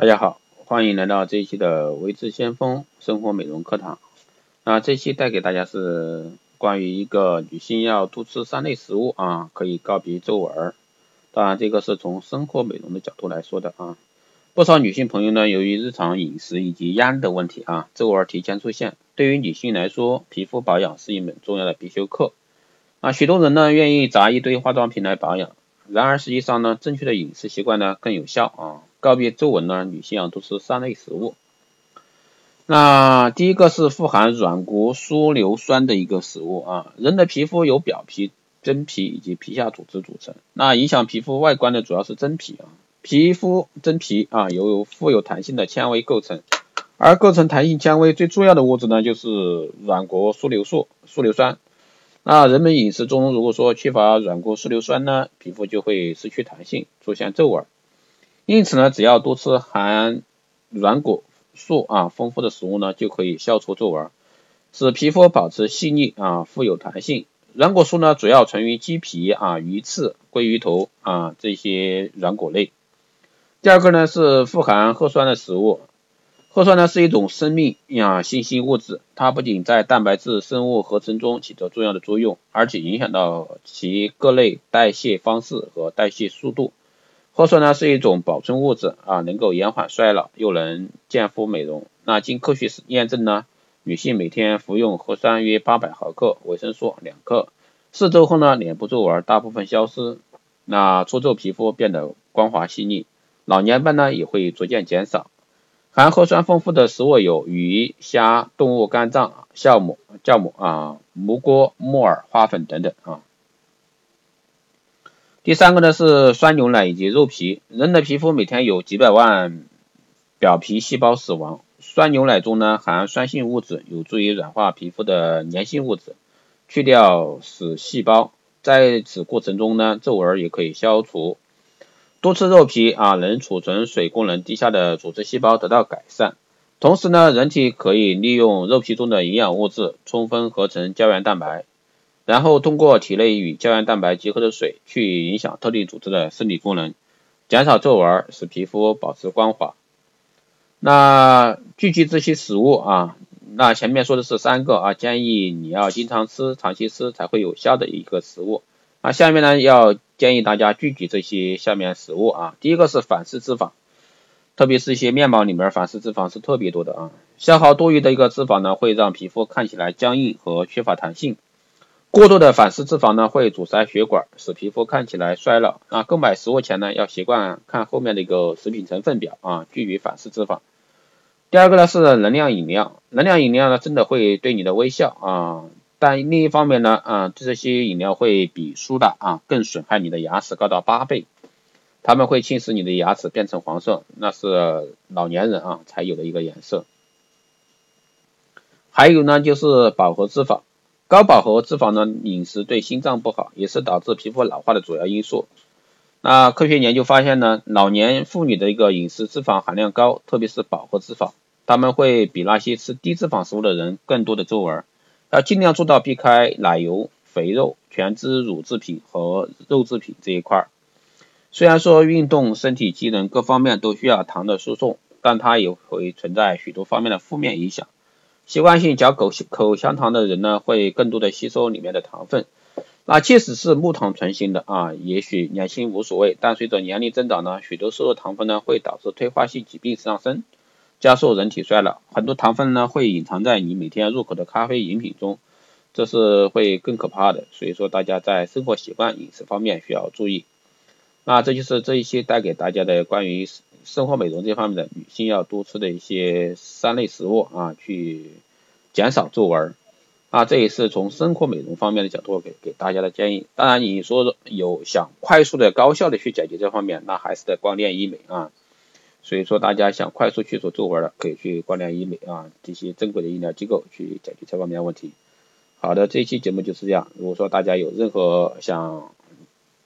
大家好，欢迎来到这一期的维之先锋生活美容课堂。那这期带给大家是关于一个女性要多吃三类食物啊，可以告别皱纹。当然，这个是从生活美容的角度来说的啊。不少女性朋友呢，由于日常饮食以及压力的问题啊，皱纹提前出现。对于女性来说，皮肤保养是一门重要的必修课。啊，许多人呢愿意砸一堆化妆品来保养，然而实际上呢，正确的饮食习惯呢更有效啊。告别皱纹呢，女性啊，都吃三类食物。那第一个是富含软骨疏硫酸的一个食物啊。人的皮肤由表皮、真皮以及皮下组织组成。那影响皮肤外观的主要是真皮啊。皮肤真皮啊由富有弹性的纤维构成，而构成弹性纤维最重要的物质呢就是软骨疏硫素、疏硫酸。那人们饮食中如果说缺乏软骨疏硫酸呢，皮肤就会失去弹性，出现皱纹。因此呢，只要多吃含软骨素啊丰富的食物呢，就可以消除皱纹，使皮肤保持细腻啊富有弹性。软骨素呢，主要存于鸡皮啊、鱼翅、鲑鱼头啊这些软骨类。第二个呢是富含核酸的食物，核酸呢是一种生命呀信息物质，它不仅在蛋白质生物合成中起着重要的作用，而且影响到其各类代谢方式和代谢速度。核酸呢是一种保存物质啊，能够延缓衰老，又能健肤美容。那经科学验证呢，女性每天服用核酸约八百毫克，维生素两克，四周后呢，脸部皱纹大部分消失，那粗皱皮肤变得光滑细腻，老年斑呢也会逐渐减少。含核酸丰富的食物有鱼虾、动物肝脏、酵母、酵母啊、蘑菇、木耳、花粉等等啊。第三个呢是酸牛奶以及肉皮。人的皮肤每天有几百万表皮细胞死亡，酸牛奶中呢含酸性物质，有助于软化皮肤的粘性物质，去掉死细胞。在此过程中呢，皱纹也可以消除。多吃肉皮啊，能储存水功能低下的组织细胞得到改善。同时呢，人体可以利用肉皮中的营养物质，充分合成胶原蛋白。然后通过体内与胶原蛋白结合的水去影响特定组织的生理功能，减少皱纹，使皮肤保持光滑。那聚集这些食物啊，那前面说的是三个啊，建议你要经常吃、长期吃才会有效的一个食物。那下面呢要建议大家聚集这些下面食物啊，第一个是反式脂肪，特别是一些面包里面反式脂肪是特别多的啊，消耗多余的一个脂肪呢，会让皮肤看起来僵硬和缺乏弹性。过多的反式脂肪呢，会阻塞血管，使皮肤看起来衰老。啊，购买食物前呢，要习惯看后面的一个食品成分表啊，拒绝反式脂肪。第二个呢是能量饮料，能量饮料呢真的会对你的微笑啊，但另一方面呢啊，这些饮料会比苏打啊更损害你的牙齿高达八倍，它们会侵蚀你的牙齿变成黄色，那是老年人啊才有的一个颜色。还有呢就是饱和脂肪。高饱和脂肪的饮食对心脏不好，也是导致皮肤老化的主要因素。那科学研究发现呢，老年妇女的一个饮食脂肪含量高，特别是饱和脂肪，他们会比那些吃低脂肪食物的人更多的皱纹。要尽量做到避开奶油、肥肉、全脂乳制品和肉制品这一块儿。虽然说运动、身体机能各方面都需要糖的输送，但它也会存在许多方面的负面影响。习惯性嚼口口香糖的人呢，会更多的吸收里面的糖分。那即使是木糖醇型的啊，也许年轻无所谓，但随着年龄增长呢，许多摄入糖分呢会导致退化性疾病上升，加速人体衰老。很多糖分呢会隐藏在你每天入口的咖啡饮品中，这是会更可怕的。所以说大家在生活习惯、饮食方面需要注意。那这就是这一期带给大家的关于。生活美容这方面的女性要多吃的一些三类食物啊，去减少皱纹啊，这也是从生活美容方面的角度给给大家的建议。当然，你说有想快速的、高效的去解决这方面，那还是得光电医美啊。所以说，大家想快速去除皱纹的，可以去光电医美啊，这些正规的医疗机构去解决这方面的问题。好的，这一期节目就是这样。如果说大家有任何想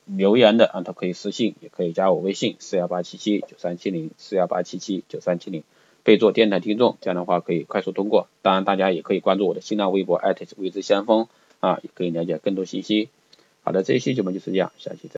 留言的啊，都可以私信，也可以加我微信四幺八七七九三七零四幺八七七九三七零，备注电台听众，这样的话可以快速通过。当然，大家也可以关注我的新浪微博艾特未知先锋啊，也可以了解更多信息。好的，这一期节目就是这样，下期再。